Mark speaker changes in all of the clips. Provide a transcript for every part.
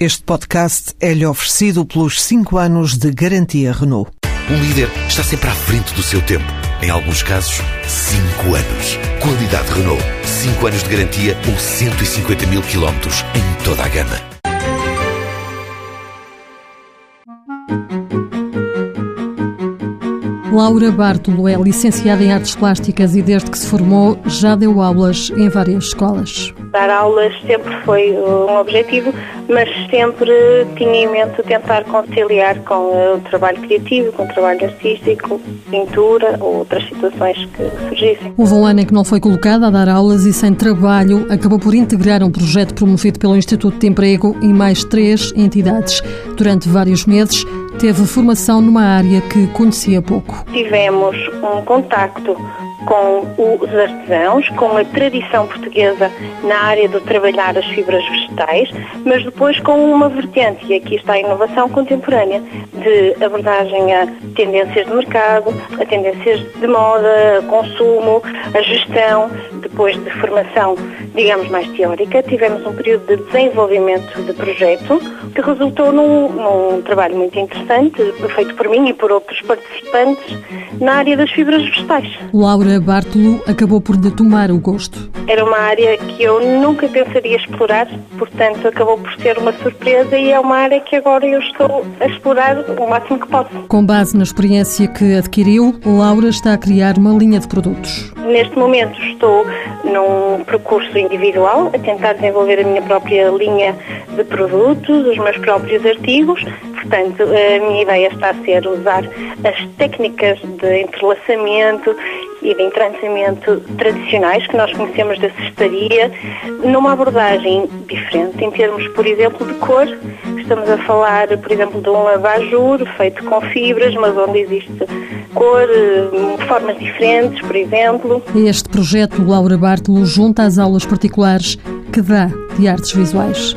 Speaker 1: Este podcast é-lhe oferecido pelos 5 anos de garantia Renault.
Speaker 2: Um líder está sempre à frente do seu tempo. Em alguns casos, 5 anos. Qualidade Renault. 5 anos de garantia ou 150 mil quilómetros em toda a gama.
Speaker 3: Laura Bartolo é licenciada em Artes Plásticas e desde que se formou já deu aulas em várias escolas.
Speaker 4: Dar aulas sempre foi um objetivo, mas sempre tinha em mente tentar conciliar com o trabalho criativo, com o trabalho artístico, pintura ou outras situações que surgissem.
Speaker 3: Houve um ano em que não foi colocada a dar aulas e sem trabalho acabou por integrar um projeto promovido pelo Instituto de Emprego e mais três entidades. Durante vários meses teve formação numa área que conhecia pouco.
Speaker 4: Tivemos um contacto com os artesãos, com a tradição portuguesa na área de trabalhar as fibras vegetais, mas depois com uma vertente, e aqui está a inovação contemporânea, de abordagem a tendências de mercado, a tendências de moda, consumo, a gestão, depois de formação, digamos, mais teórica, tivemos um período de desenvolvimento de projeto que resultou num, num trabalho muito interessante, feito por mim e por outros participantes, na área das fibras vegetais.
Speaker 3: Laura Bartolo acabou por lhe tomar o gosto.
Speaker 4: Era uma área que eu nunca pensaria explorar, portanto acabou por ser uma surpresa e é uma área que agora eu estou a explorar o máximo que posso.
Speaker 3: Com base na experiência que adquiriu, Laura está a criar uma linha de produtos.
Speaker 4: Neste momento estou num percurso individual, a tentar desenvolver a minha própria linha de produtos, os meus próprios artigos. Portanto, a minha ideia está a ser usar as técnicas de entrelaçamento e de entrançamento tradicionais que nós conhecemos da cestaria, numa abordagem diferente, em termos, por exemplo, de cor. Estamos a falar, por exemplo, de um abajur feito com fibras, mas onde existe cor, formas diferentes, por exemplo.
Speaker 3: Este projeto, Laura Bartolo, junta às aulas particulares que dá de artes visuais.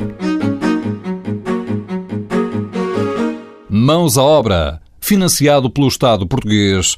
Speaker 5: Mãos à obra, financiado pelo Estado português